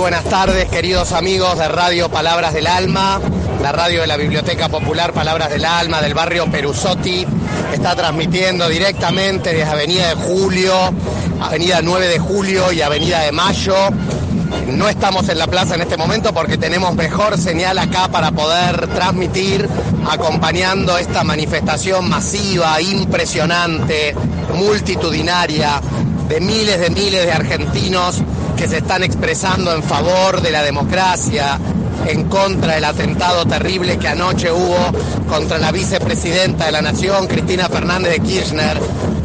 buenas tardes, queridos amigos de Radio Palabras del Alma, la radio de la Biblioteca Popular Palabras del Alma del barrio Perusotti. Está transmitiendo directamente desde Avenida de Julio, Avenida 9 de Julio y Avenida de Mayo. No estamos en la plaza en este momento porque tenemos mejor señal acá para poder transmitir acompañando esta manifestación masiva, impresionante, multitudinaria de miles de miles de argentinos que se están expresando en favor de la democracia, en contra del atentado terrible que anoche hubo contra la vicepresidenta de la Nación, Cristina Fernández de Kirchner.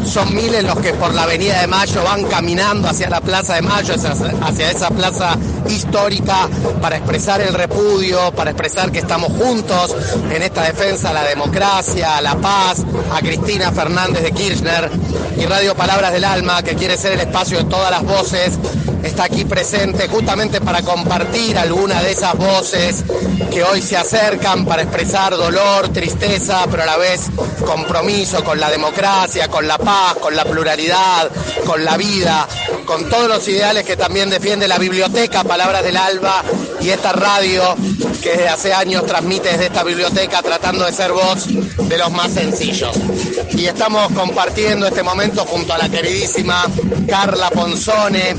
Son miles los que por la Avenida de Mayo van caminando hacia la Plaza de Mayo, hacia esa plaza histórica, para expresar el repudio, para expresar que estamos juntos en esta defensa a la democracia, a la paz, a Cristina Fernández de Kirchner. Y Radio Palabras del Alma, que quiere ser el espacio de todas las voces, está aquí presente justamente para compartir alguna de esas voces que hoy se acercan para expresar dolor, tristeza, pero a la vez compromiso con la democracia, con la paz, con la pluralidad, con la vida, con todos los ideales que también defiende la biblioteca Palabras del Alba y esta radio que desde hace años transmite desde esta biblioteca tratando de ser voz de los más sencillos. Y estamos compartiendo este momento junto a la queridísima Carla Ponzone,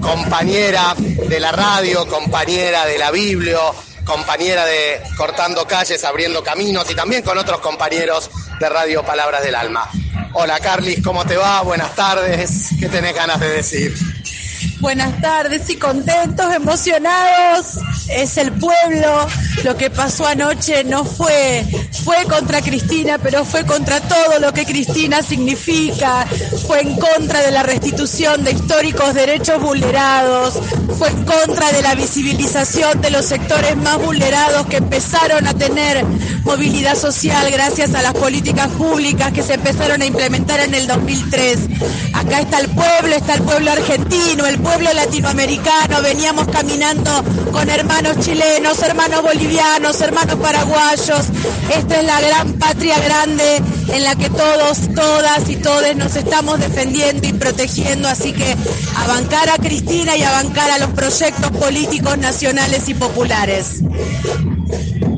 compañera de la radio, compañera de la Biblio, compañera de Cortando Calles, Abriendo Caminos y también con otros compañeros de Radio Palabras del Alma. Hola Carlis, ¿cómo te va? Buenas tardes. ¿Qué tenés ganas de decir? Buenas tardes y contentos, emocionados. Es el pueblo. Lo que pasó anoche no fue, fue contra Cristina, pero fue contra todo lo que Cristina significa. Fue en contra de la restitución de históricos derechos vulnerados. Fue en contra de la visibilización de los sectores más vulnerados que empezaron a tener movilidad social gracias a las políticas públicas que se empezaron a implementar en el 2003. Acá está el pueblo, está el pueblo argentino, el pueblo latinoamericano, veníamos caminando con hermanos chilenos, hermanos bolivianos, hermanos paraguayos. Esta es la gran patria grande en la que todos, todas y todos nos estamos defendiendo y protegiendo, así que a bancar a Cristina y a bancar a los proyectos políticos nacionales y populares.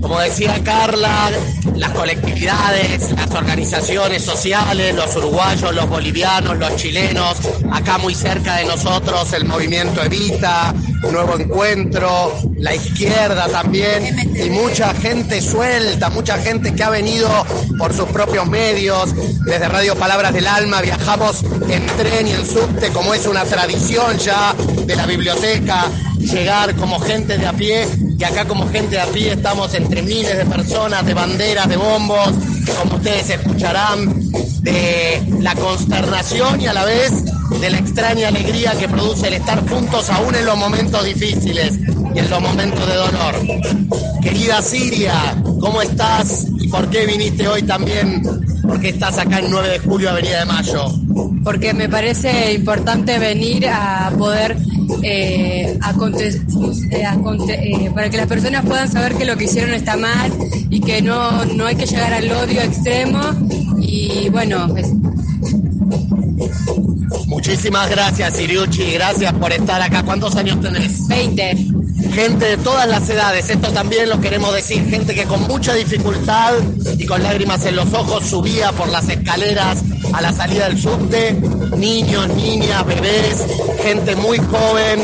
Como decía Carla, las colectividades, las organizaciones sociales, los uruguayos, los bolivianos, los chilenos, acá muy cerca de nosotros el movimiento Evita, Nuevo Encuentro, la izquierda también, y mucha gente suelta, mucha gente que ha venido por sus propios medios, desde Radio Palabras del Alma, viajamos en tren y en subte, como es una tradición ya de la biblioteca, llegar como gente de a pie y acá como gente de a pie estamos entre miles de personas, de banderas, de bombos, como ustedes escucharán, de la consternación y a la vez de la extraña alegría que produce el estar juntos aún en los momentos difíciles y en los momentos de dolor. Querida Siria, ¿cómo estás y por qué viniste hoy también? ¿Por qué estás acá en 9 de julio, Avenida de Mayo? Porque me parece importante venir a poder eh, eh, eh, para que las personas puedan saber que lo que hicieron está mal y que no, no hay que llegar al odio extremo. Y bueno, pues, Muchísimas gracias, Iriuchi. Gracias por estar acá. ¿Cuántos años tenés? 20. Gente de todas las edades, esto también lo queremos decir. Gente que con mucha dificultad y con lágrimas en los ojos subía por las escaleras a la salida del subte. Niños, niñas, bebés, gente muy joven,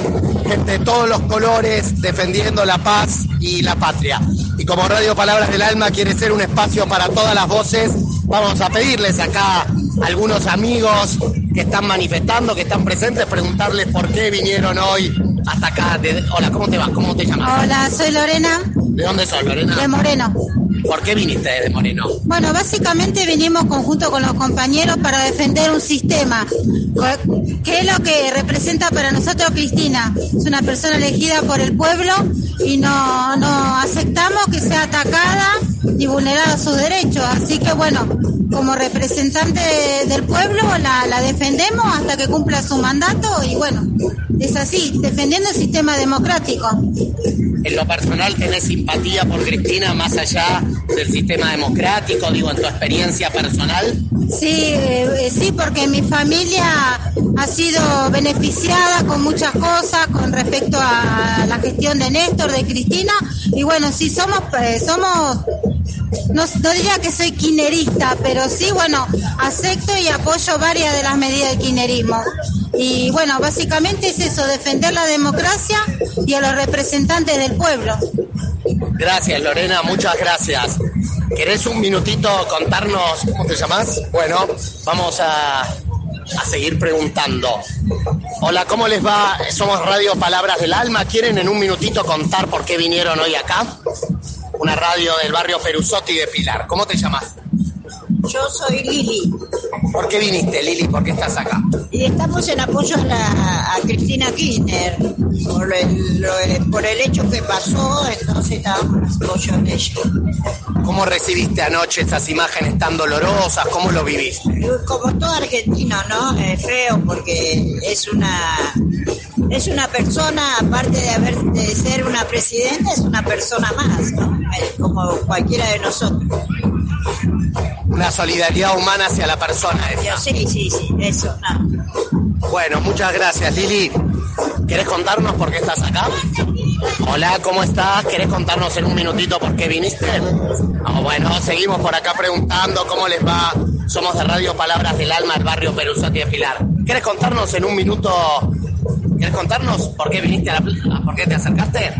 gente de todos los colores defendiendo la paz y la patria. Y como Radio Palabras del Alma quiere ser un espacio para todas las voces, vamos a pedirles acá a algunos amigos que están manifestando, que están presentes, preguntarles por qué vinieron hoy hasta acá. hola, ¿cómo te vas? ¿Cómo te llamas? Hola, soy Lorena. ¿De dónde sos, Lorena? De Moreno. ¿Por qué viniste de Moreno? Bueno, básicamente vinimos conjunto con los compañeros para defender un sistema. ¿Qué es lo que representa para nosotros Cristina? Es una persona elegida por el pueblo y no, no aceptamos que sea atacada ni vulnerados sus derechos. Así que bueno, como representante del pueblo la, la defendemos hasta que cumpla su mandato y bueno, es así, defendiendo el sistema democrático. En lo personal, ¿tenés simpatía por Cristina más allá del sistema democrático, digo, en tu experiencia personal? Sí, eh, sí, porque mi familia ha sido beneficiada con muchas cosas con respecto a la gestión de Néstor, de Cristina, y bueno, sí somos, eh, somos, no, diría que soy quinerista, pero sí, bueno, acepto y apoyo varias de las medidas del quinerismo. Y bueno, básicamente es eso, defender la democracia y a los representantes del pueblo. Gracias, Lorena, muchas gracias. ¿Querés un minutito contarnos cómo te llamas? Bueno, vamos a, a seguir preguntando. Hola, ¿cómo les va? Somos Radio Palabras del Alma. ¿Quieren en un minutito contar por qué vinieron hoy acá? Una radio del barrio Perusotti de Pilar. ¿Cómo te llamas? Yo soy Lili ¿Por qué viniste, Lili? ¿Por qué estás acá? y estamos en apoyo a, la, a Cristina Kirchner por el, lo- por el hecho que pasó, entonces estábamos en apoyo de ella. ¿Cómo recibiste anoche estas imágenes tan dolorosas? ¿Cómo lo viviste? Como todo argentino, ¿no? Es feo porque es una es una persona, aparte de haber de ser una presidenta, es una persona más, ¿no? Como cualquiera de nosotros. Una solidaridad humana hacia la persona. esa. Sí, sí, sí, eso, no. Bueno, muchas gracias, Lili. ¿Querés contarnos por qué estás acá? Hola, ¿cómo estás? ¿Querés contarnos en un minutito por qué viniste? Ah, bueno, seguimos por acá preguntando cómo les va. Somos de Radio Palabras del Alma, el barrio Perusotti de Pilar. ¿Querés contarnos en un minuto? ¿Querés contarnos por qué viniste a la plaza? ¿Por qué te acercaste?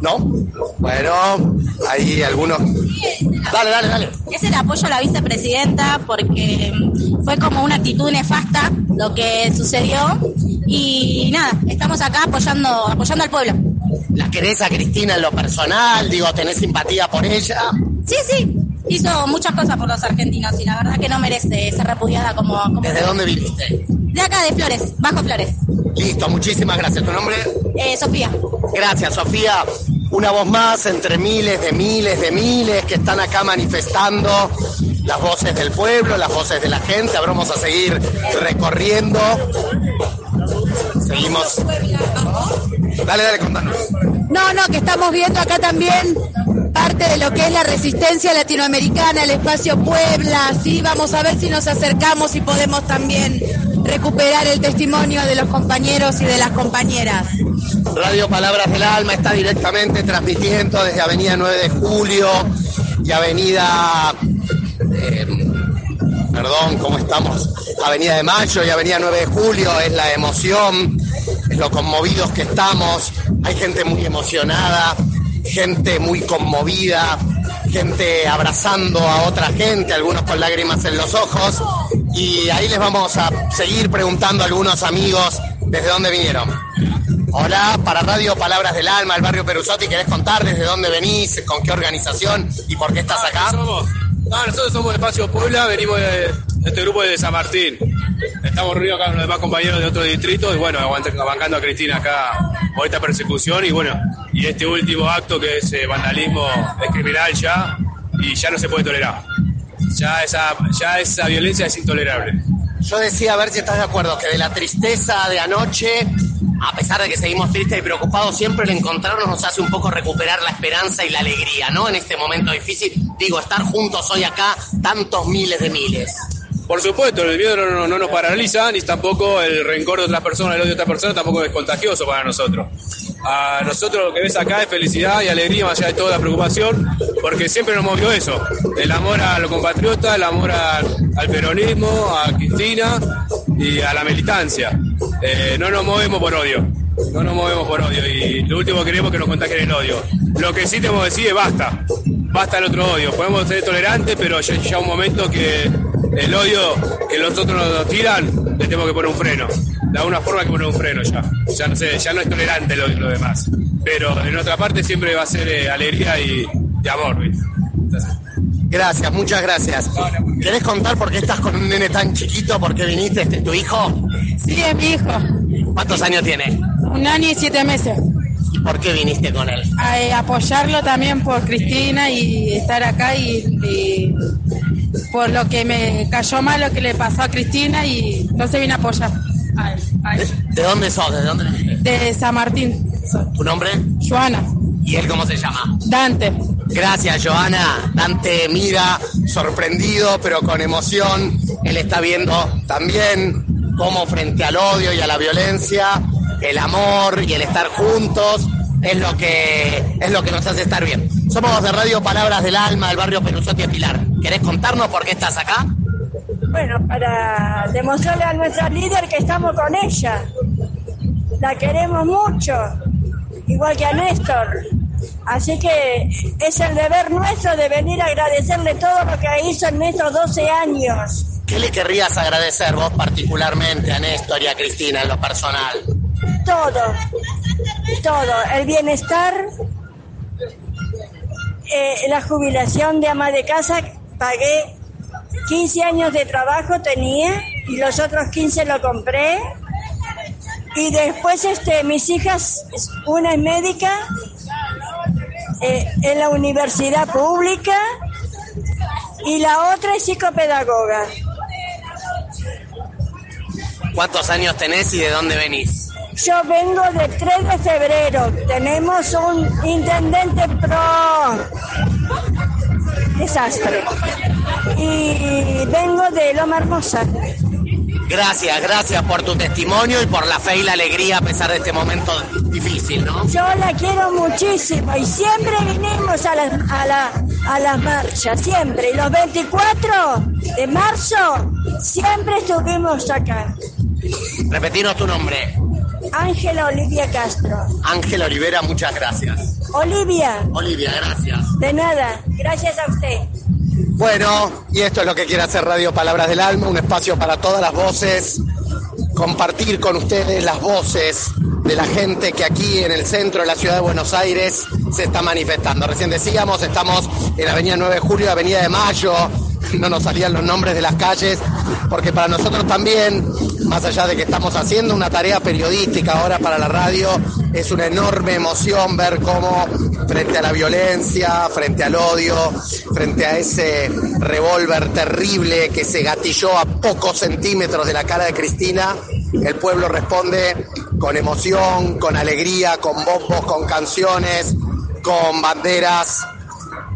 ¿No? Bueno, hay algunos. Dale, dale, dale. Es el apoyo a la vicepresidenta porque fue como una actitud nefasta lo que sucedió y nada, estamos acá apoyando, apoyando al pueblo. ¿La querés a Cristina en lo personal? Digo, ¿tenés simpatía por ella? Sí, sí, hizo muchas cosas por los argentinos y la verdad que no merece ser repudiada como... como- ¿Desde dónde viniste? De acá, de Flores, Bajo Flores. Listo, muchísimas gracias. ¿Tu nombre? Eh, Sofía. Gracias, Sofía. Una voz más entre miles de miles de miles que están acá manifestando las voces del pueblo, las voces de la gente. Ahora vamos a seguir recorriendo. Seguimos. Dale, dale, contanos. No, no, que estamos viendo acá también parte de lo que es la resistencia latinoamericana, el espacio Puebla, sí, vamos a ver si nos acercamos y podemos también recuperar el testimonio de los compañeros y de las compañeras. Radio Palabras del Alma está directamente transmitiendo desde Avenida 9 de Julio y Avenida... eh, perdón, ¿cómo estamos? Avenida de Mayo y Avenida 9 de Julio, es la emoción, es lo conmovidos que estamos, hay gente muy emocionada, gente muy conmovida, gente abrazando a otra gente, algunos con lágrimas en los ojos, y ahí les vamos a seguir preguntando a algunos amigos desde dónde vinieron. Hola, para Radio Palabras del Alma, el barrio Perusotti, ¿querés contar desde dónde venís, con qué organización y por qué estás acá? Somos, no, nosotros somos Espacio Puebla, venimos de, este grupo de San Martín. Estamos reunidos acá con los demás compañeros de otros distritos y bueno, aguant- bancando a Cristina acá por esta persecución y bueno, y este último acto que es eh, vandalismo es criminal ya y ya no se puede tolerar. Ya esa, ya esa violencia es intolerable. Yo decía, a ver si estás de acuerdo, que de la tristeza de anoche, a pesar de que seguimos tristes y preocupados, siempre el encontrarnos nos hace un poco recuperar la esperanza y la alegría, ¿no? En este momento difícil, digo, estar juntos hoy acá, tantos miles de miles. Por supuesto, el miedo no, no- no nos paraliza, ni tampoco el rencor de otras personas, el odio de otras personas, tampoco es contagioso para nosotros. A nosotros lo que ves acá es felicidad y alegría, más allá de toda la preocupación, porque siempre nos movió eso, el amor a los compatriotas, el amor al peronismo, a Cristina y a la militancia. Eh, no nos movemos por odio, no nos movemos por odio y lo último que queremos es que nos contagien el odio. Lo que sí tenemos que decir es basta, basta el otro odio. Podemos ser tolerantes, pero ya ya un momento que el odio que los otros nos tiran, le tenemos que poner un freno. De alguna forma hay que poner un freno ya. Ya no, sé, ya no es tolerante lo, lo demás. Pero en otra parte siempre va a ser eh, alegría y, y amor. ¿viste? Entonces, Gracias, muchas gracias. ¿Querés contar por qué estás con un nene tan chiquito? ¿Por qué viniste? ¿Este es tu hijo? Sí, es mi hijo, ¿Cuántos años tiene? un año y siete meses. ¿Y por qué viniste con él? A, eh, apoyarlo también por Cristina y estar acá y, y por lo que me cayó mal lo que le pasó a Cristina y no se vine a apoyar. ¿De dónde sos? ¿De dónde? De San Martín, ¿Tu nombre? Joana, ¿Y él cómo se llama? Dante. Gracias, Joana. Dante mira sorprendido, pero con emoción. Él está viendo también cómo frente al odio y a la violencia, el amor y el estar juntos es lo que es lo que nos hace estar bien. Somos de Radio Palabras del Alma del barrio Perusotti de Pilar. ¿Querés contarnos por qué estás acá? Bueno, para demostrarle a nuestra líder que estamos con ella. La queremos mucho, igual que a Néstor. Así que es el deber nuestro de venir a agradecerle todo lo que hizo en estos 12 años. ¿Qué le querrías agradecer vos particularmente a Néstor y a Cristina en lo personal? Todo, todo. El bienestar, eh, la jubilación de ama de casa, pagué 15 años de trabajo tenía y los otros 15 lo compré. Y después este, mis hijas, una es médica eh, en la universidad pública y la otra es psicopedagoga. ¿Cuántos años tenés y de dónde venís? Yo vengo del 3 de febrero. Tenemos un intendente pro desastre. Y vengo de Loma Hermosa. Gracias, gracias por tu testimonio y por la fe y la alegría a pesar de este momento difícil, ¿no? Yo la quiero muchísimo y siempre vinimos a las, a la, a las marchas, siempre. Y los 24 de marzo siempre estuvimos acá. Repetinos tu nombre. Ángela Olivia Castro. Ángel Olivera, muchas gracias. Olivia, Olivia, gracias. de nada. Gracias a usted. Bueno, y esto es lo que quiere hacer Radio Palabras del Alma, un espacio para todas las voces, compartir con ustedes las voces de la gente que aquí en el centro de la ciudad de Buenos Aires se está manifestando. Recién decíamos, estamos en Avenida 9 de Julio, Avenida de Mayo, no nos salían los nombres de las calles, porque para nosotros también, más allá de que estamos haciendo una tarea periodística ahora para la radio, es una enorme emoción ver cómo frente a la violencia, frente al odio, frente a ese revólver terrible que se gatilló a pocos centímetros de la cara de Cristina, el pueblo responde con emoción, con alegría, con bombos, con canciones, con banderas.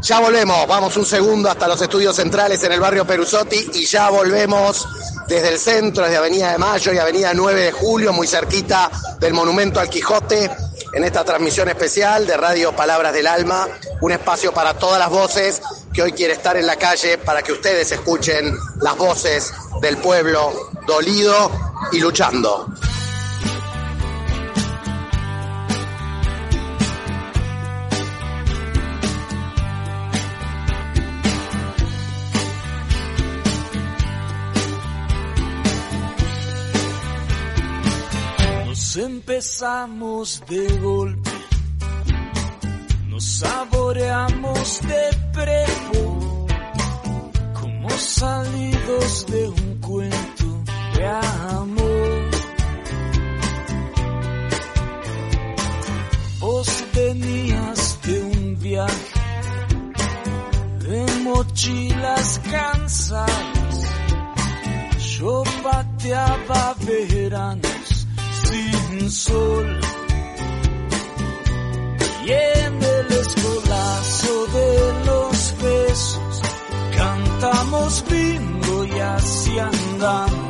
Ya volvemos, vamos un segundo hasta los estudios centrales en el barrio Perusotti y ya volvemos desde el centro, desde Avenida de Mayo y Avenida 9 de Julio, muy cerquita del Monumento al Quijote, en esta transmisión especial de Radio Palabras del Alma, un espacio para todas las voces que hoy quiere estar en la calle para que ustedes escuchen las voces del pueblo dolido y luchando. Empezamos de golpe, nos saboreamos de prepo, como salidos de un cuento de amor. Vos venías de un viaje de mochilas cansadas, yo pateaba veranos sin sol. Y en el escolazo de los besos cantamos bingo y así andamos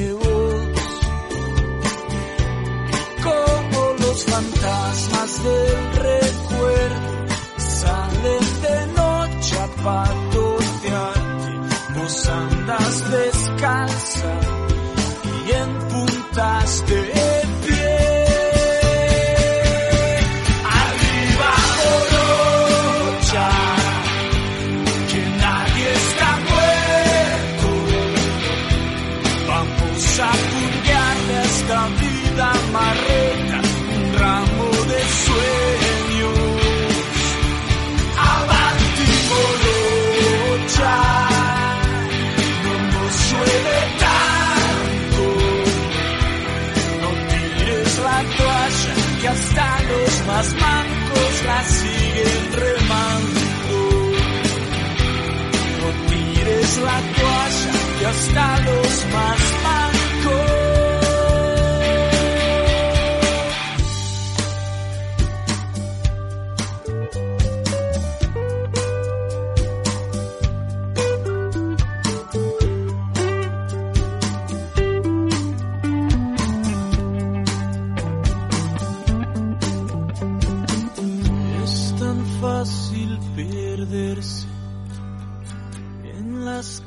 los fantasmas del recuerdo salen de noche a patotearte, vos andas descalza y en puntas de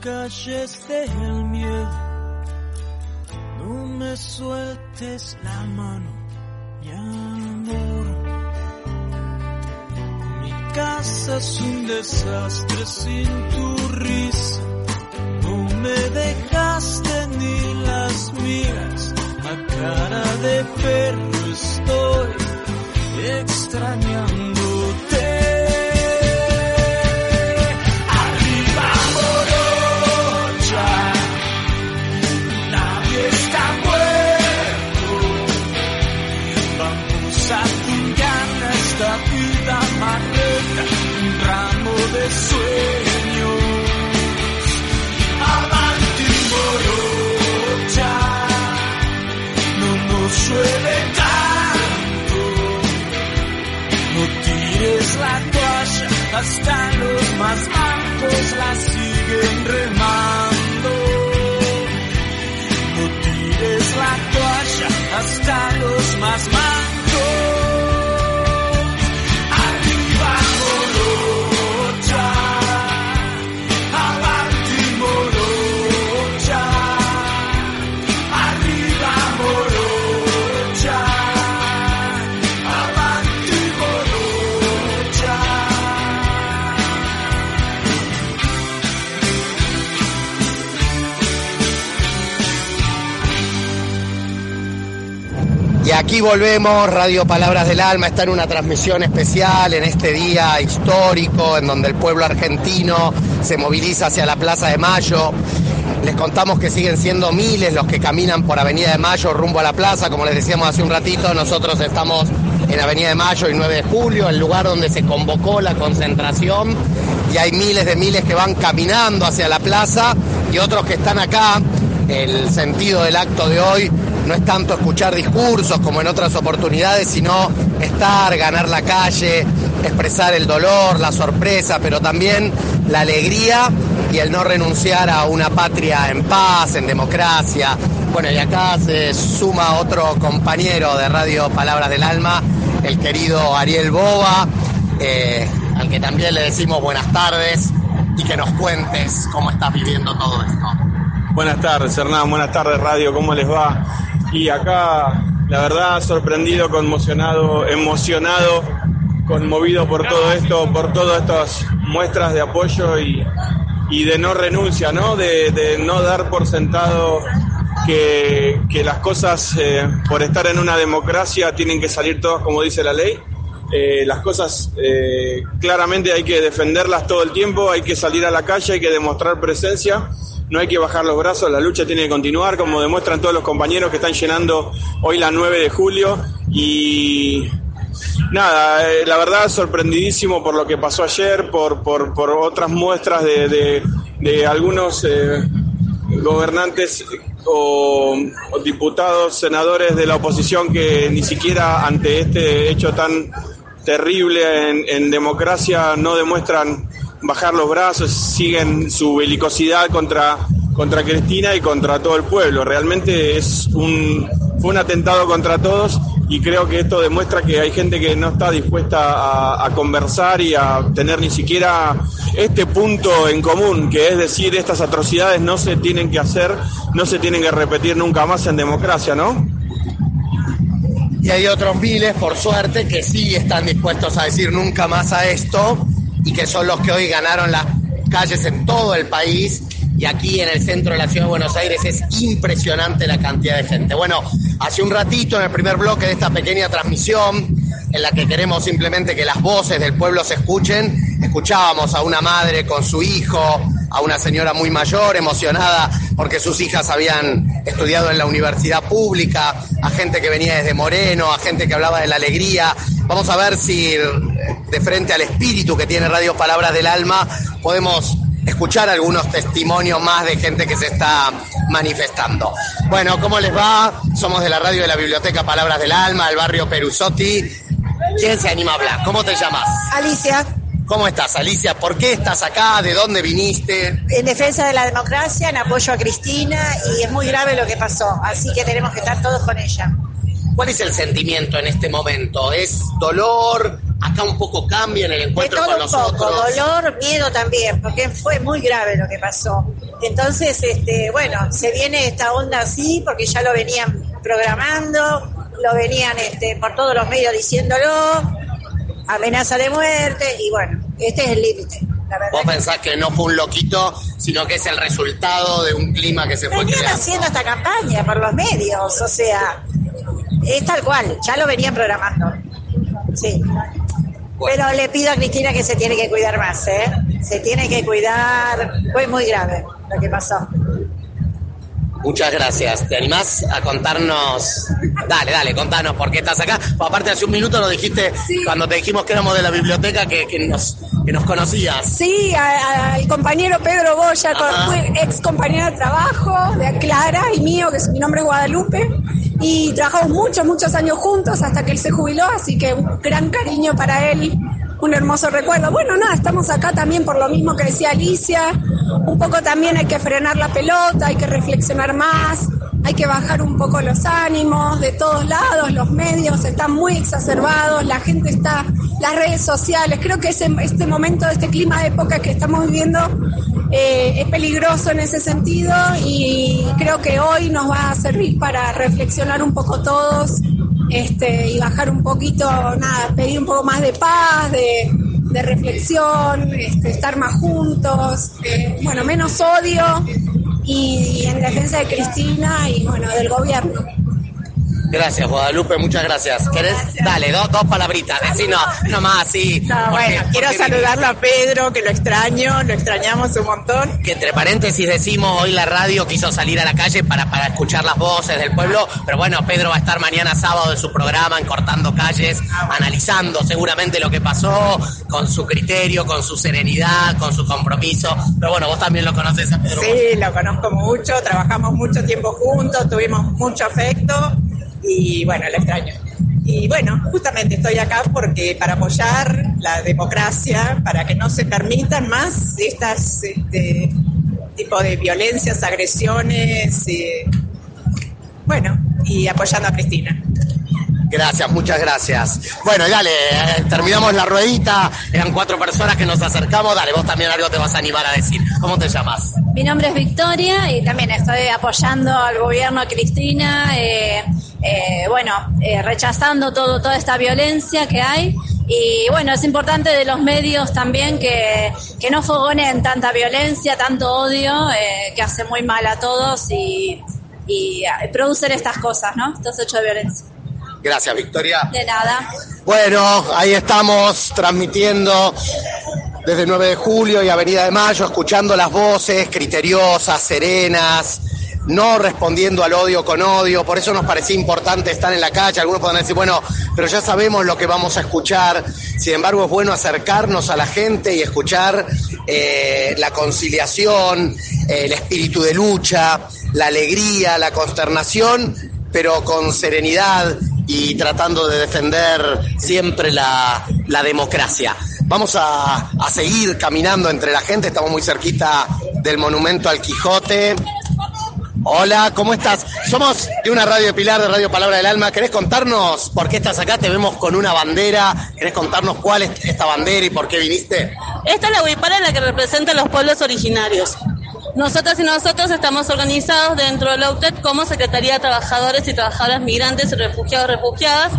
calles del miedo. No me sueltes la mano, mi amor. Mi casa es un desastre sin tu risa. No me dejaste ni las migas, a cara de perro estoy extrañándote. Llueve tanto. No tires la toalla, hasta los más mancos la siguen remando. No tires la toalla, hasta los más mancos. Aquí volvemos, Radio Palabras del Alma está en una transmisión especial en este día histórico en donde el pueblo argentino se moviliza hacia la Plaza de Mayo. Les contamos que siguen siendo miles los que caminan por Avenida de Mayo rumbo a la plaza, como les decíamos hace un ratito, nosotros estamos en Avenida de Mayo y 9 de Julio, el lugar donde se convocó la concentración, y hay miles de miles que van caminando hacia la plaza y otros que están acá. El sentido del acto de hoy no es tanto escuchar discursos como en otras oportunidades, sino estar, ganar la calle, expresar el dolor, la sorpresa, pero también la alegría y el no renunciar a una patria en paz, en democracia. Bueno, y acá se suma otro compañero de Radio Palabras del Alma, el querido Ariel Boba, eh, al que también le decimos buenas tardes y que nos cuentes cómo estás viviendo todo esto. Buenas tardes, Hernán. Buenas tardes, Radio. ¿Cómo les va? Y acá, la verdad, sorprendido, conmocionado, emocionado, conmovido por todo esto, por todas estas muestras de apoyo y, de no renuncia, ¿no? De, no dar por sentado que, que las cosas, eh, por estar en una democracia, tienen que salir todas como dice la ley. Eh, las cosas eh, claramente hay que defenderlas todo el tiempo, hay que salir a la calle, hay que demostrar presencia no hay que bajar los brazos, la lucha tiene que continuar, como demuestran todos los compañeros que están llenando hoy la 9 de julio. Y nada, eh, la verdad sorprendidísimo por lo que pasó ayer, por, por, por otras muestras de, de, algunos eh, gobernantes o, diputados, senadores de la oposición que ni siquiera ante este hecho tan terrible en democracia no demuestran bajar los brazos, siguen su belicosidad contra, contra Cristina y contra todo el pueblo. Realmente es un, fue un atentado contra todos y creo que esto demuestra que hay gente que no está dispuesta a, a conversar y a tener ni siquiera este punto en común, que es decir, estas atrocidades no se tienen que hacer, no se tienen que repetir nunca más en democracia, ¿no? Y hay otros miles, por suerte, que sí están dispuestos a decir nunca más a esto y que son los que hoy ganaron las calles en todo el país. Y aquí en el centro de la ciudad de Buenos Aires es impresionante la cantidad de gente. Bueno, hace un ratito en el primer bloque de esta pequeña transmisión, en la que queremos simplemente que las voces del pueblo se escuchen, escuchábamos a una madre con su hijo, a una señora muy mayor, emocionada porque sus hijas habían estudiado en la universidad pública, a gente que venía desde Moreno, a gente que hablaba de la alegría. Vamos a ver si de frente al espíritu que tiene Radio Palabras del Alma podemos escuchar algunos testimonios más de gente que se está manifestando. Bueno, ¿cómo les va? Somos de la radio de la Biblioteca Palabras del Alma, del barrio Perusotti. ¿Quién se anima a hablar? ¿Cómo te llamas? Alicia, ¿Cómo estás, Alicia? ¿Por qué estás acá? ¿De dónde viniste? en defensa de la democracia, en apoyo a Cristina y es muy grave lo que pasó, así que tenemos que estar todos con ella. ¿Cuál es el sentimiento en este momento? ¿Es dolor? ¿Acá un poco cambia en el De encuentro todo con un poco, nosotros? dolor, miedo también, porque fue muy grave lo que pasó. Entonces, este, bueno, se viene esta onda así porque ya lo venían programando, lo venían este, por todos los medios diciéndolo, amenaza de muerte y bueno, este es el límite. Vos pensás que no fue un loquito, sino que es el resultado de un clima que se fue creando. haciendo esta campaña por los medios, o sea, es tal cual, ya lo venían programando. Sí. Pero le pido a Cristina que se tiene que cuidar más, ¿eh? Se tiene que cuidar. Fue muy grave lo que pasó. Muchas gracias. ¿Te animás a contarnos? Dale, dale, contanos por qué estás acá. Pues aparte, hace un minuto nos dijiste, cuando te dijimos que éramos de la biblioteca, que, que nos, que nos conocías. Sí, al compañero Pedro Goya, fue ex compañero de trabajo de Clara y mío, que es- mi nombre es Guadalupe, y trabajamos muchos, muchos años juntos hasta que él se jubiló, así que un gran cariño para él, un hermoso recuerdo. Bueno, nada, estamos acá también por lo mismo que decía Alicia, un poco también hay que frenar la pelota, hay que reflexionar más, hay que bajar un poco los ánimos de todos lados, los medios están muy exacerbados, la gente está, las redes sociales, creo que este momento, este clima de época que estamos viviendo eh, es peligroso en ese sentido y creo que hoy nos va a servir para reflexionar un poco todos este, y bajar un poquito, nada, pedir un poco más de paz, de, de reflexión, este, estar más juntos, bueno, menos odio y, en defensa de Cristina y bueno, del gobierno. Gracias, Guadalupe, muchas gracias. ¿Querés? Dale, dos, dos palabritas, decinos nomás, sí. No, Porque- bueno, quiero saludarlo a Pedro, que lo extraño, lo extrañamos un montón. Que entre paréntesis decimos, hoy la radio quiso salir a la calle para, para escuchar las voces del pueblo, pero bueno, Pedro va a estar mañana sábado en su programa en Cortando Calles, analizando seguramente lo que pasó, con su criterio, con su serenidad, con su compromiso. Pero bueno, vos también lo conoces a Pedro. Sí, lo conozco mucho, trabajamos mucho tiempo juntos, tuvimos mucho afecto y bueno, lo extraño. Y bueno, justamente estoy acá porque para apoyar la democracia, para que no se permitan más estas este, tipo de violencias, agresiones, eh, bueno, y apoyando a Cristina. Gracias, muchas gracias. Bueno, y dale, eh, terminamos la ruedita. Eran cuatro personas que nos acercamos. Dale, vos también algo te vas a animar a decir. ¿Cómo te llamas? Mi nombre es Victoria y también estoy apoyando al gobierno de Cristina, eh, eh, bueno, eh, rechazando todo, toda esta violencia que hay. Y bueno, es importante de los medios también que, que no fogonen tanta violencia, tanto odio, eh, que hace muy mal a todos y, y eh, producen estas cosas, ¿no? Estos hechos de violencia. Gracias, Victoria. De nada. Bueno, ahí estamos transmitiendo desde 9 de julio y Avenida de Mayo, escuchando las voces criteriosas, serenas, no respondiendo al odio con odio, por eso nos parecía importante estar en la calle. Algunos podrán decir, bueno, pero ya sabemos lo que vamos a escuchar. Sin embargo, es bueno acercarnos a la gente y escuchar eh, la conciliación, el espíritu de lucha, la alegría, la consternación, pero con serenidad y tratando de defender siempre la, la democracia. Vamos a, a seguir caminando entre la gente, estamos muy cerquita del monumento al Quijote. Hola, ¿cómo estás? Somos de una radio de Pilar, de Radio Palabra del Alma. ¿Querés contarnos por qué estás acá? Te vemos con una bandera. ¿Querés contarnos cuál es esta bandera y por qué viniste? Esta es la huipala la que representa a los pueblos originarios. Nosotras y nosotros estamos organizados dentro de la UTED como Secretaría de Trabajadores y Trabajadoras Migrantes y Refugiados Refugiadas,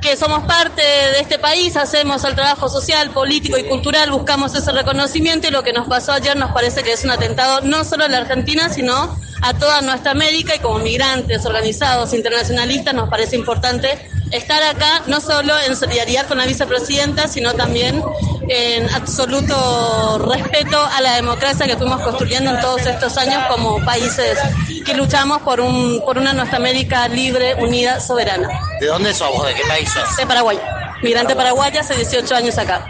que somos parte de este país, hacemos el trabajo social, político y cultural, buscamos ese reconocimiento y lo que nos pasó ayer nos parece que es un atentado no solo a la Argentina, sino a toda nuestra América y como migrantes organizados internacionalistas nos parece importante estar acá no solo en solidaridad con la vicepresidenta, sino también en absoluto respeto a la democracia que fuimos construyendo en todos estos años como países que luchamos por, un, por una nuestra América libre, unida, soberana. ¿De dónde sos vos? ¿De qué país sos? De Paraguay. Migrante paraguaya hace 18 años acá.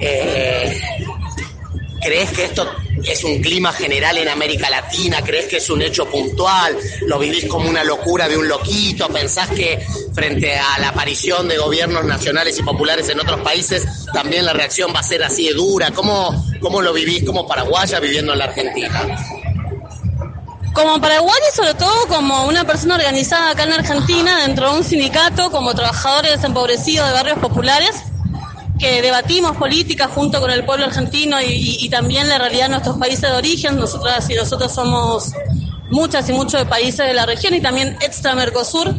Eh, ¿Crees que esto es un clima general en América Latina? ¿Crees que es un hecho puntual? ¿Lo vivís como una locura de un loquito? ¿Pensás que frente a la aparición de gobiernos nacionales y populares en otros países también la reacción va a ser así de dura? ¿Cómo, cómo lo vivís como paraguaya viviendo en la Argentina? Como paraguaya sobre todo como una persona organizada acá en Argentina dentro de un sindicato como trabajadores desempobrecidos de barrios populares, que debatimos política junto con el pueblo argentino y, y, también la realidad de nuestros países de origen. Nosotras y nosotros somos muchas y muchos de países de la región y también extra Mercosur.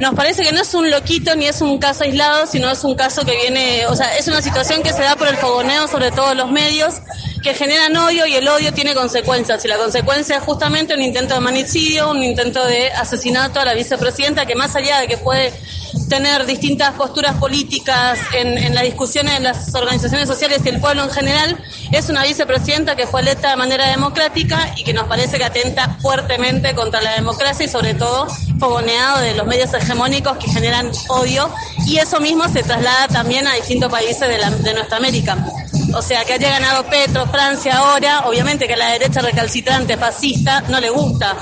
Nos parece que no es un loquito ni es un caso aislado, sino es un caso que viene, o sea, es una situación que se da por el fogoneo, sobre todo los medios, que generan odio y el odio tiene consecuencias. Y la consecuencia es justamente un intento de manicidio, un intento de asesinato a la vicepresidenta, que más allá de que puede tener distintas posturas políticas en, en las discusiones de las organizaciones sociales y el pueblo en general, es una vicepresidenta que fue electa de manera democrática y que nos parece que atenta fuertemente contra la democracia y sobre todo fogoneado de los medios hegemónicos que generan odio y eso mismo se traslada también a distintos países de, la, de nuestra América. O sea, que haya ganado Petro, Francia ahora, obviamente que a la derecha recalcitrante fascista no le gusta.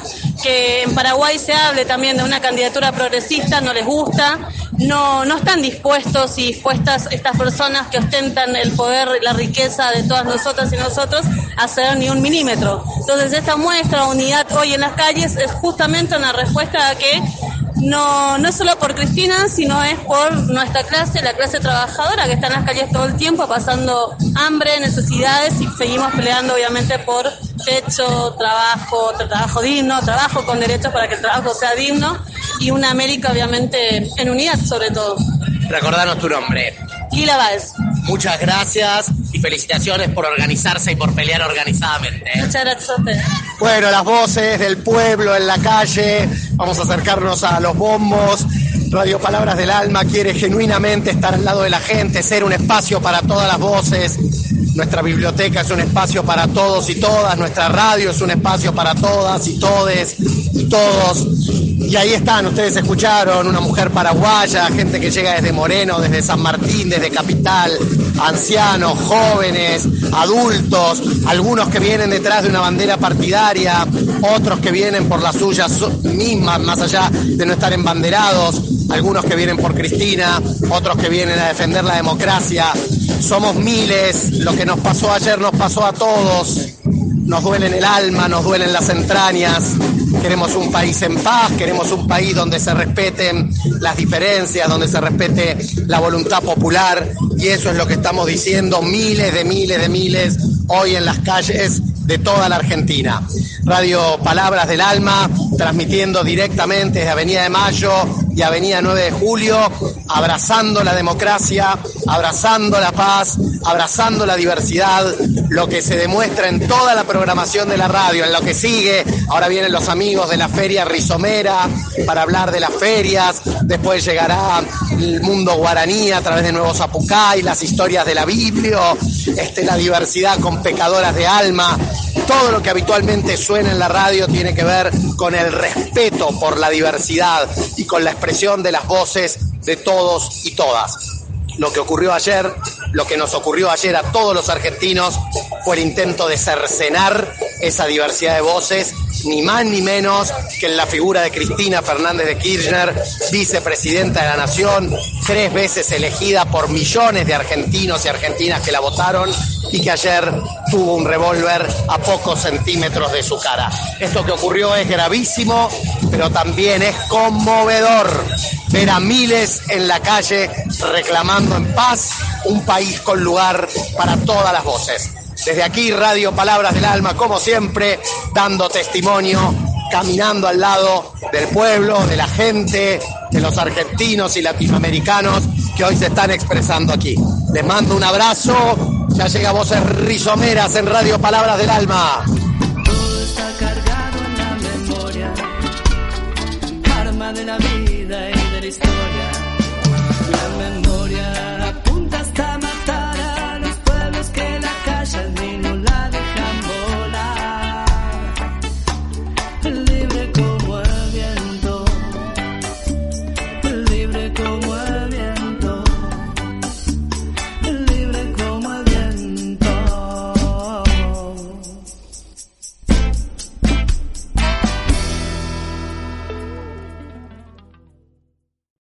Que en Paraguay se hable también de una candidatura progresista no les gusta. No, no están dispuestos y dispuestas estas personas que ostentan el poder y la riqueza de todas nosotras y nosotros a hacer ni un milímetro. Entonces esta muestra de unidad hoy en las calles es justamente una respuesta a que no, no es solo por Cristina, sino es por nuestra clase, la clase trabajadora que está en las calles todo el tiempo pasando hambre, necesidades y seguimos peleando obviamente por techo, trabajo, trabajo digno, trabajo con derechos para que el trabajo sea digno y una América obviamente en unidad sobre todo. Recordanos tu nombre. Lila Báez. Muchas gracias y felicitaciones por organizarse y por pelear organizadamente. Muchas gracias a ustedes. Bueno, las voces del pueblo en la calle, vamos a acercarnos a los bombos. Radio Palabras del Alma quiere genuinamente estar al lado de la gente, ser un espacio para todas las voces. Nuestra biblioteca es un espacio para todos y todas, nuestra radio es un espacio para todas y todes y todos. Y ahí están, ustedes escucharon, una mujer paraguaya, gente que llega desde Moreno, desde San Martín, desde Capital, ancianos, jóvenes, adultos, algunos que vienen detrás de una bandera partidaria, otros que vienen por las suyas mismas, más allá de no estar embanderados, algunos que vienen por Cristina, otros que vienen a defender la democracia. Somos miles, lo que nos pasó ayer nos pasó a todos, nos duele el alma, nos duele en las entrañas. Queremos un país en paz, queremos un país donde se respeten las diferencias, donde se respete la voluntad popular y eso es lo que estamos diciendo miles de miles de miles hoy en las calles de toda la Argentina. Radio Palabras del Alma, transmitiendo directamente desde Avenida de Mayo, y Avenida 9 de Julio, abrazando la democracia, abrazando la paz, abrazando la diversidad, lo que se demuestra en toda la programación de la radio, en lo que sigue. Ahora vienen los amigos de la Feria Rizomera para hablar de las ferias, después llegará el mundo guaraní a través de Nuevos Apucay, las historias de la Biblia, este, la diversidad con pecadoras de alma, todo lo que habitualmente suena en la radio tiene que ver con el respeto por la diversidad con la expresión de las voces de todos y todas. Lo que ocurrió ayer, lo que nos ocurrió ayer a todos los argentinos fue el intento de cercenar esa diversidad de voces, ni más ni menos que en la figura de Cristina Fernández de Kirchner, vicepresidenta de la Nación, tres veces elegida por millones de argentinos y argentinas que la votaron y que ayer tuvo un revólver a pocos centímetros de su cara. Esto que ocurrió es gravísimo, pero también es conmovedor ver a miles en la calle reclamando en paz un país con lugar para todas las voces. Desde aquí, Radio Palabras del Alma, como siempre, dando testimonio, caminando al lado del pueblo, de la gente, de los argentinos y latinoamericanos que hoy se están expresando aquí. Les mando un abrazo. Ya llega Voces Rizomeras en Radio Palabras del Alma. Todo está cargado en la memoria. Karma de la vida.